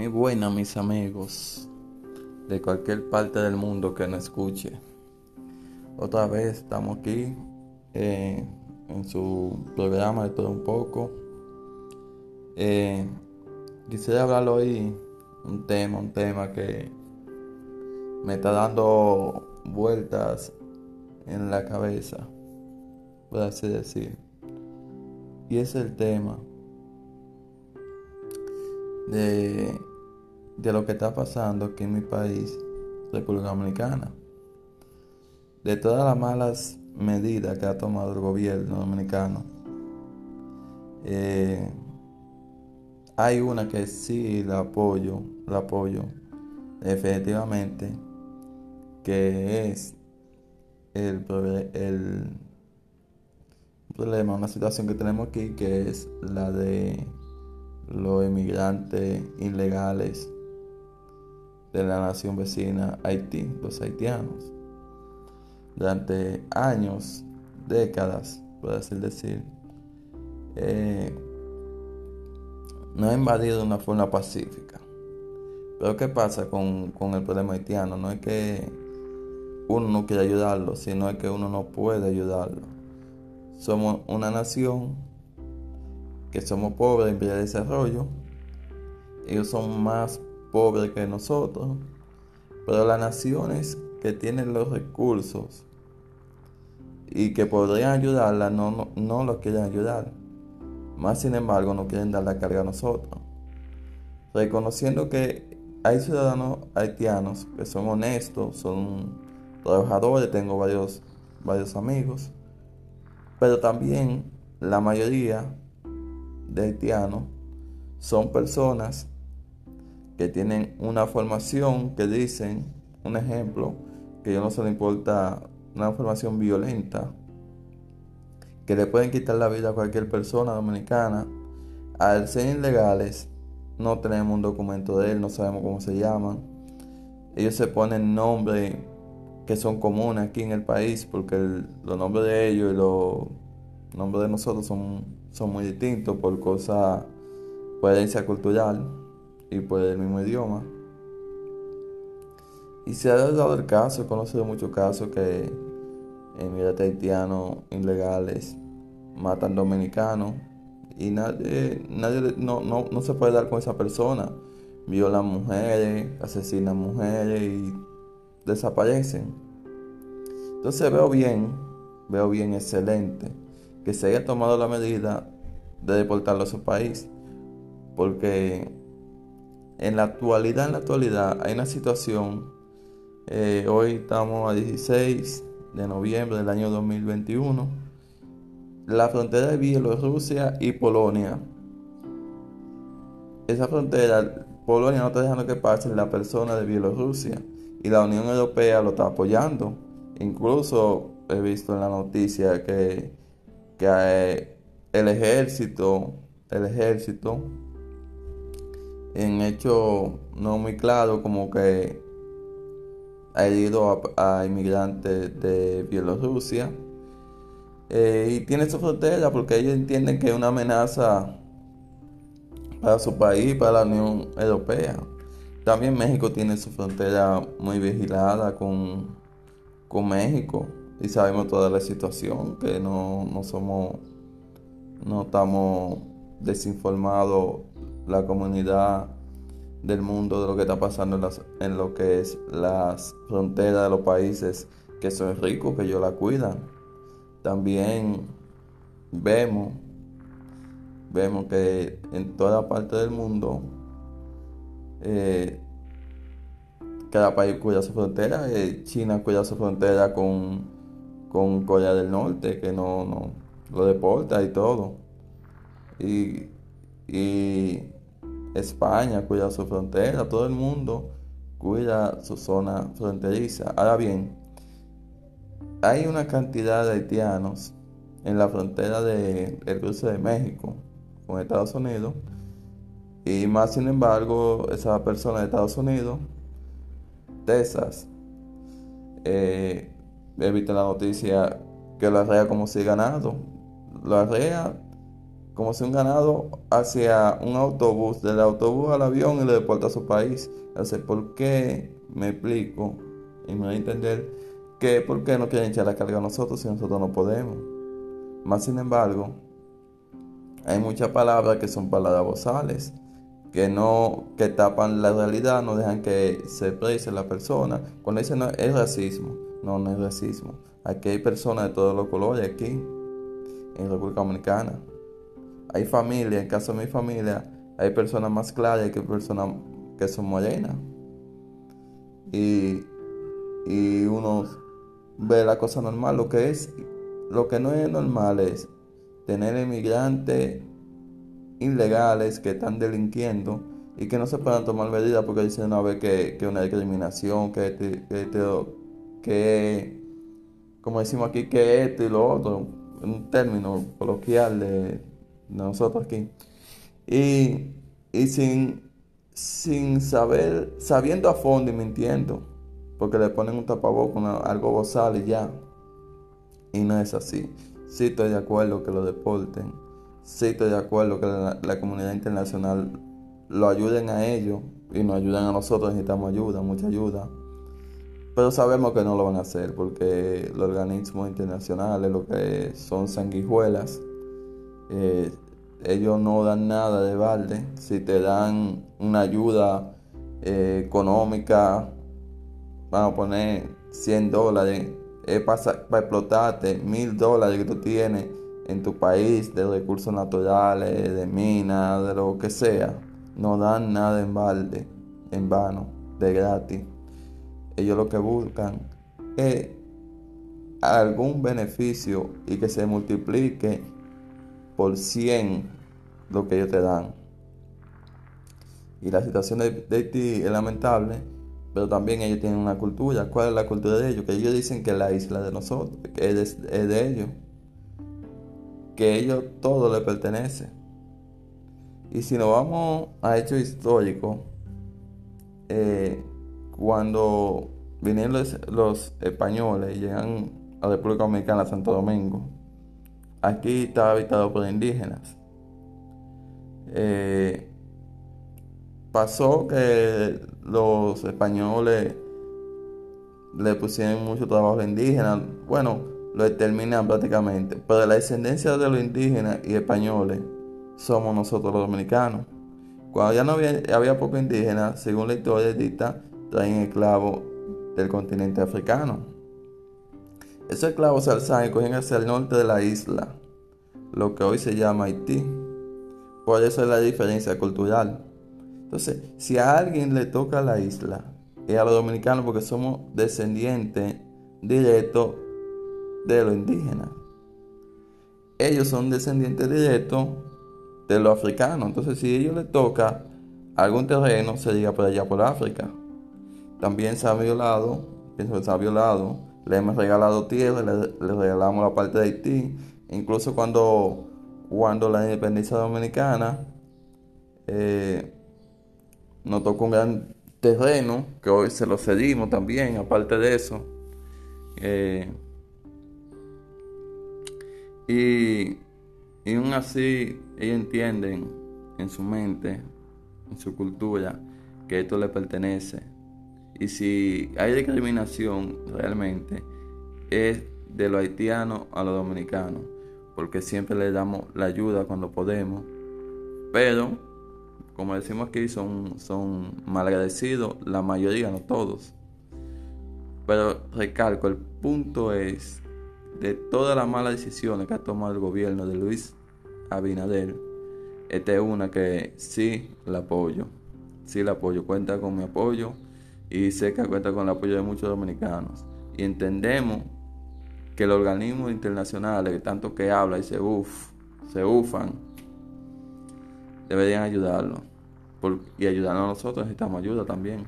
Mi buena, mis amigos, de cualquier parte del mundo que nos escuche. Otra vez estamos aquí eh, en su programa de todo un poco. Eh, quisiera hablar hoy un tema, un tema que me está dando vueltas en la cabeza, por así decir. Y es el tema de, lo que está pasando aquí en mi país, República Dominicana. De todas las malas medidas que ha tomado el gobierno dominicano, eh, hay una que sí la apoyo, la apoyo definitivamente, que es el, el problema, una situación que tenemos aquí, que es la de los inmigrantes ilegales de la nación vecina Haití, los haitianos. Durante años, décadas, por así decir, eh, no ha invadido de una forma pacífica. Pero ¿qué pasa con, con el problema haitiano? No es que uno no quiera ayudarlo, sino es que uno no puede ayudarlo. Somos una nación que somos pobres en vía de desarrollo. Ellos son más pobres que nosotros. Pero las naciones que tienen los recursos y que podrían ayudarla no, no, no los quieren ayudar. Más sin embargo no quieren dar la carga a nosotros. Reconociendo que hay ciudadanos haitianos que son honestos, son trabajadores, tengo varios, varios amigos, pero también la mayoría de haitianos son personas que tienen una formación que dicen, un ejemplo, que yo no se le importa una formación violenta, que le pueden quitar la vida a cualquier persona dominicana. Al ser ilegales, no tenemos un documento de él, no sabemos cómo se llaman. Ellos se ponen nombres que son comunes aquí en el país, porque los nombres de ellos y los nombres de nosotros son son muy distintos por cosas, por herencia cultural y por el mismo idioma. Y se ha dado el caso, he conocido muchos casos que emigrantes haitianos ilegales matan dominicanos y nadie, nadie no, no, no se puede dar con esa persona. Violan mujeres, asesinan mujeres y desaparecen. Entonces veo bien, veo bien excelente que se haya tomado la medida de deportarlo a su país. Porque en la actualidad, en la actualidad, hay una situación. Eh, hoy estamos a 16 de noviembre del año 2021. La frontera de Bielorrusia y Polonia. Esa frontera, Polonia no está dejando que pase la persona de Bielorrusia. Y la Unión Europea lo está apoyando. Incluso he visto en la noticia que que eh, el ejército, el ejército, en hecho no muy claro, como que ha herido a, inmigrantes de Bielorrusia. Eh, y tiene su frontera porque ellos entienden que es una amenaza para su país, para la Unión Europea. También México tiene su frontera muy vigilada con, con México y sabemos toda la situación, que no, somos, no estamos desinformados la comunidad del mundo de lo que está pasando en, lo que es las fronteras de los países que son ricos, que ellos la cuidan. También vemos, vemos que en toda parte del mundo eh, cada país cuida su frontera. Eh, China cuida su frontera con con Corea del Norte, que no, no lo deporta y todo. Y, y España cuida su frontera, todo el mundo cuida su zona fronteriza. Ahora bien, hay una cantidad de haitianos en la frontera del de cruce de México con Estados Unidos. Y más sin embargo, esa persona de Estados Unidos, Texas, eh, he visto la noticia que la REA como si ganado. La REA como si un ganado hacia un autobús, del autobús al avión y le deporta a su país. Entonces, ¿por qué? Me explico y me voy a entender que por qué no quieren echar la carga a nosotros si nosotros no podemos. Más sin embargo, hay muchas palabras que son palabras vocales, que no, que tapan la realidad, no dejan que se exprese la persona. Cuando dicen no, es racismo, no, no es racismo. Aquí hay personas de todos los colores aquí, en República Dominicana. Hay familias, en caso de mi familia, hay personas más claras que personas que son morenas. Y, y uno ve la cosa normal, lo que es, lo que no es normal es tener inmigrantes ilegales que están delinquiendo y que no se puedan tomar medidas porque dicen una vez que, que una discriminación, que, que, que, como decimos aquí, que esto y lo otro, un término coloquial de, nosotros aquí. Y, y sin, sin saber, sabiendo a fondo y mintiendo, porque le ponen un tapabocas, algo bozal y ya. Y no es así. Sí estoy de acuerdo que lo deporten. Sí estoy de acuerdo que la, comunidad internacional lo ayuden a ellos y nos ayuden a nosotros. Necesitamos ayuda, mucha ayuda. Pero sabemos que no lo van a hacer porque los organismos internacionales, lo que son sanguijuelas, eh, ellos no dan nada de balde. Si te dan una ayuda eh, económica, vamos a poner 100 dólares, es para, explotarte mil dólares que tú tienes en tu país de recursos naturales, de minas, de lo que sea. No dan nada en balde, en vano, de gratis. Ellos lo que buscan es algún beneficio y que se multiplique por 100 lo que ellos te dan. Y la situación de Haití es lamentable pero también ellos tienen una cultura. ¿Cuál es la cultura de ellos? Que ellos dicen que la isla de nosotros, que es de, ellos. Que ellos todo les pertenece. Y si nos vamos a hechos históricos, eh, cuando vinieron los, españoles y llegan a la República Dominicana, a Santo Domingo, aquí estaba habitado por indígenas. Eh, pasó que los españoles le pusieron mucho trabajo a indígenas. Bueno, lo determinan prácticamente. Pero la descendencia de los indígenas y españoles somos nosotros los dominicanos. Cuando ya no había, había poco indígena, según la historia dicta, traen esclavos del continente africano. Esos esclavos alzan y cogen hacia el norte de la isla, lo que hoy se llama Haití. Por eso es la diferencia cultural. Entonces, si a alguien le toca la isla, es a los dominicanos porque somos descendientes directos de los indígenas. Ellos son descendientes directos de los africanos. Entonces, si a ellos les toca algún terreno, se diga por allá por África. También se ha violado, pienso que se ha violado, le hemos regalado tierra, le, regalamos la parte de Haití. Incluso cuando, cuando la independencia dominicana, eh, nos tocó un gran terreno, que hoy se lo cedimos también, aparte de eso. Eh, y, y aún así ellos entienden en su mente, en su cultura, que esto le pertenece. Y si hay discriminación realmente, es de los haitianos a los dominicanos, porque siempre le damos la ayuda cuando podemos. Pero como decimos aquí, son, son malagradecidos, la mayoría, no todos. Pero recalco, el punto es, de todas las malas decisiones que ha tomado el gobierno de Luis Abinader, esta es una que sí la apoyo. Sí la apoyo, cuenta con mi apoyo y sé que cuenta con el apoyo de muchos dominicanos. Y entendemos que los organismos internacionales, tanto que habla y se uf, se ufan, deberían ayudarlo y ayudarnos a nosotros, necesitamos ayuda también.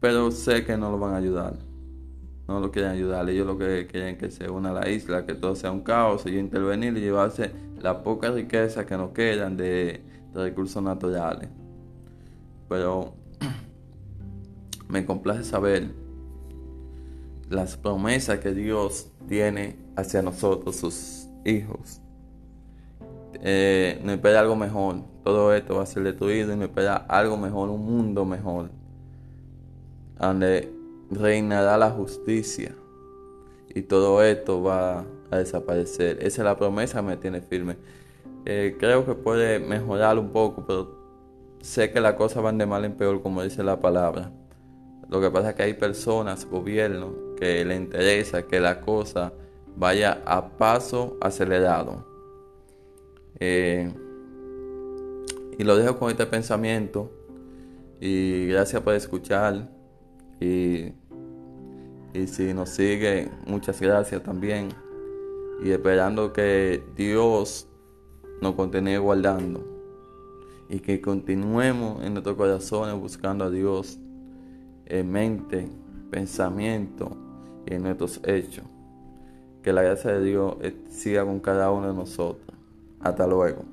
Pero sé que no lo van a ayudar. No lo quieren ayudar. Ellos lo que quieren que se una a la isla, que todo sea un caos, y intervenir y llevarse la poca riqueza que nos quedan de, de recursos naturales. Pero me complace saber las promesas que Dios tiene hacia nosotros, sus hijos. eh, nos espera algo mejor. Todo esto va a ser destruido y nos espera algo mejor, un mundo mejor, donde reinará la justicia y todo esto va a desaparecer. Esa es la promesa que me tiene firme. Eh, creo que puede mejorar un poco, pero sé que las cosas van de mal en peor, como dice la palabra. Lo que pasa es que hay personas, gobiernos, que le interesa que la cosa vaya a paso acelerado. Eh, y lo dejo con este pensamiento. Y gracias por escuchar. Y, y si nos sigue, muchas gracias también. Y esperando que Dios nos continúe guardando. Y que continuemos en nuestros corazones buscando a Dios en mente, pensamiento y en nuestros hechos. Que la gracia de Dios siga con cada uno de nosotros. Hasta luego.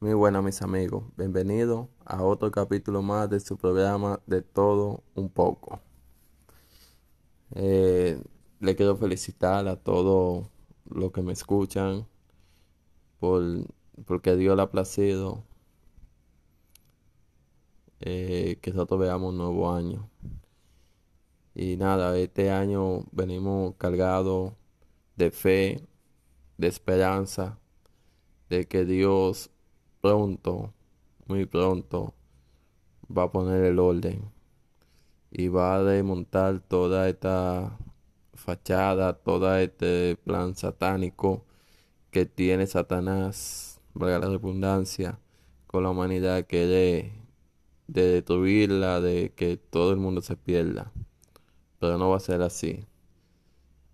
Muy buenas mis amigos, bienvenidos a otro capítulo más de su programa de todo un poco. Eh, le quiero felicitar a todos los que me escuchan por porque Dios le ha placido eh, que nosotros veamos un nuevo año. Y nada, este año venimos cargados de fe, de esperanza, de que Dios pronto, muy pronto, va a poner el orden y va a desmontar toda esta fachada, todo este plan satánico que tiene Satanás valga la redundancia, con la humanidad que de, de destruirla, de que todo el mundo se pierda. Pero no va a ser así.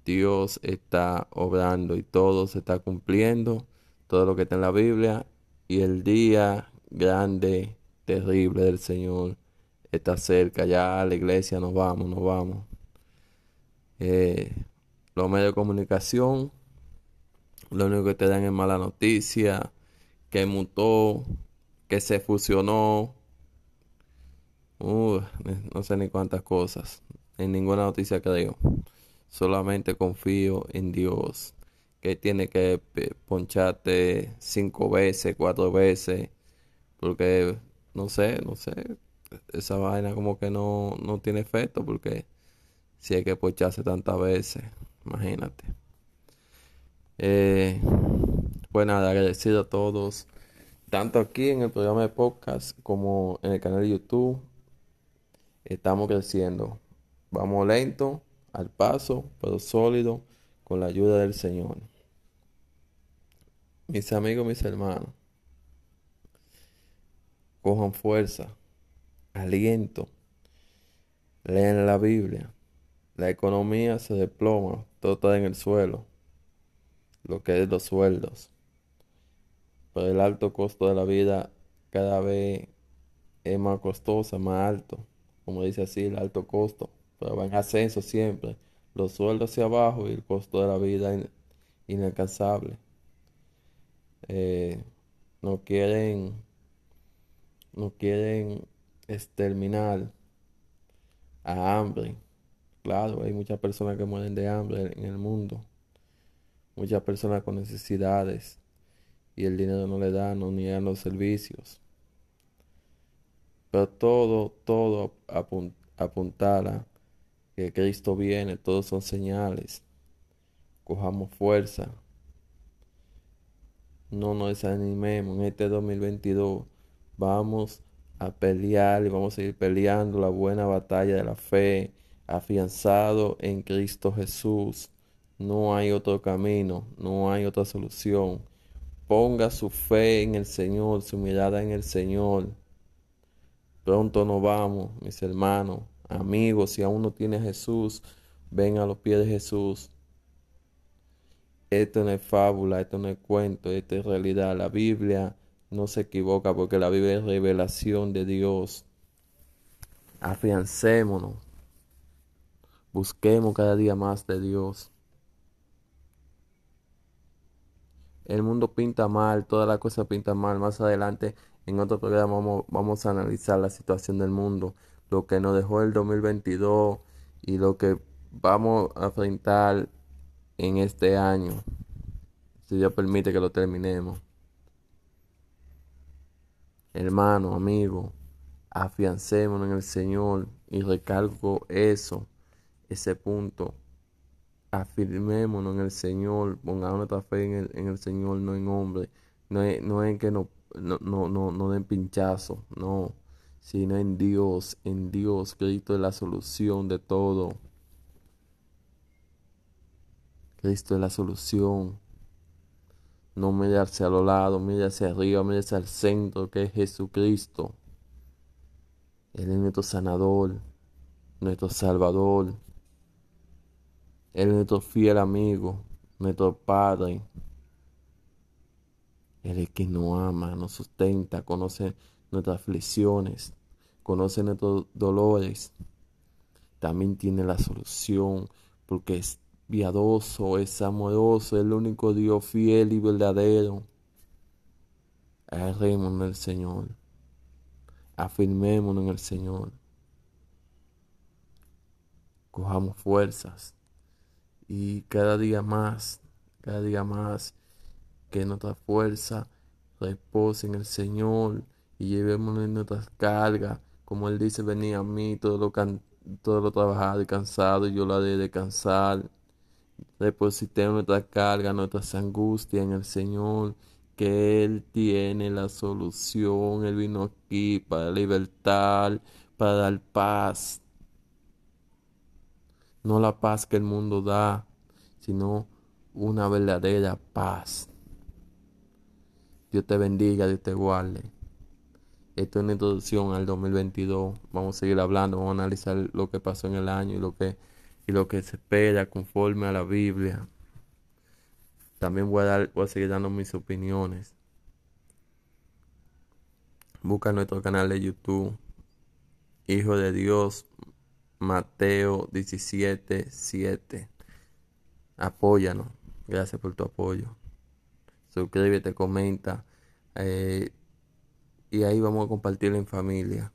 Dios está obrando y todo se está cumpliendo, todo lo que está en la Biblia, y el día grande, terrible del Señor está cerca. Ya a la iglesia nos vamos, nos vamos. Eh, los medios de comunicación, lo único que te dan es mala noticia, que mutó, que se fusionó. Uh, no sé ni cuántas cosas. En ninguna noticia creo. Solamente confío en Dios. Que tiene que poncharte cinco veces, cuatro veces. Porque no sé, no sé. Esa vaina como que no, no tiene efecto. Porque si hay que poncharse tantas veces. Imagínate. Eh, pues nada, agradecido a todos, tanto aquí en el programa de podcast como en el canal de YouTube. Estamos creciendo. Vamos lento, al paso, pero sólido, con la ayuda del Señor. Mis amigos, mis hermanos, cojan fuerza, aliento, lean la Biblia. La economía se desploma, todo está en el suelo, lo que es los sueldos el alto costo de la vida cada vez es más costosa, más alto. Como dice así, el alto costo. Pero va en ascenso siempre. Los sueldos hacia abajo y el costo de la vida inalcanzable. Eh, no quieren, no quieren exterminar a hambre. Claro, hay muchas personas que mueren de hambre en el mundo. Muchas personas con necesidades y el dinero no le da, no ni a los servicios. Pero todo, todo apuntala que Cristo viene, todos son señales. Cojamos fuerza. No nos desanimemos en este 2022. Vamos a pelear y vamos a seguir peleando la buena batalla de la fe, afianzado en Cristo Jesús. No hay otro camino, no hay otra solución. Ponga su fe en el Señor, su mirada en el Señor. Pronto nos vamos, mis hermanos, amigos. Si aún no tiene a Jesús, ven a los pies de Jesús. Esto no es fábula, esto no es cuento, esto es realidad. La Biblia no se equivoca porque la Biblia es revelación de Dios. Afiancémonos. Busquemos cada día más de Dios. El mundo pinta mal, toda la cosa pinta mal. Más adelante, en otro programa, vamos, vamos a analizar la situación del mundo, lo que nos dejó el 2022 y lo que vamos a enfrentar en este año, si Dios permite que lo terminemos. Hermano, amigo, afiancémonos en el Señor y recalco eso, ese punto. Afirmémonos en el Señor, pongamos nuestra fe en el, en el Señor, no en hombre. No es, no es que no, no, no, no, den pinchazo, no, sino en Dios, en Dios. Cristo es la solución de todo. Cristo es la solución. No mirarse a los lados, mire hacia arriba, mire el centro, que es Jesucristo. Él es nuestro sanador, nuestro salvador. Él es nuestro fiel amigo, nuestro Padre. Él es quien nos ama, nos sustenta, conoce nuestras aflicciones, conoce nuestros dolores. También tiene la solución, porque es piadoso, es amoroso, es el único Dios fiel y verdadero. Agarrémonos en el Señor. Afirmémonos en el Señor. Cojamos fuerzas. Y cada día más, cada día más, que nuestra fuerza repose en el Señor y llevémonos nuestras cargas. Como Él dice, venid a mí, todo lo, todo lo trabajado y cansado, y yo lo haré descansar. Depositemos nuestra carga, nuestras angustias en el Señor, que Él tiene la solución. Él vino aquí para libertar, para dar paz. No la paz que el mundo da, sino una verdadera paz. Dios te bendiga, Dios te guarde. Esto es una introducción al 2022. Vamos a seguir hablando, vamos a analizar lo que pasó en el año y lo que y lo que se espera conforme a la Biblia. También voy a, dar, voy a seguir dando mis opiniones. Busca nuestro canal de YouTube. Hijo de Dios, Mateo 17, 7. Apóyanos. Gracias por tu apoyo. Suscríbete, comenta. Eh, y ahí vamos a compartirlo en familia.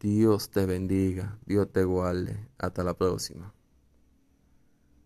Dios te bendiga, Dios te guarde. Hasta la próxima.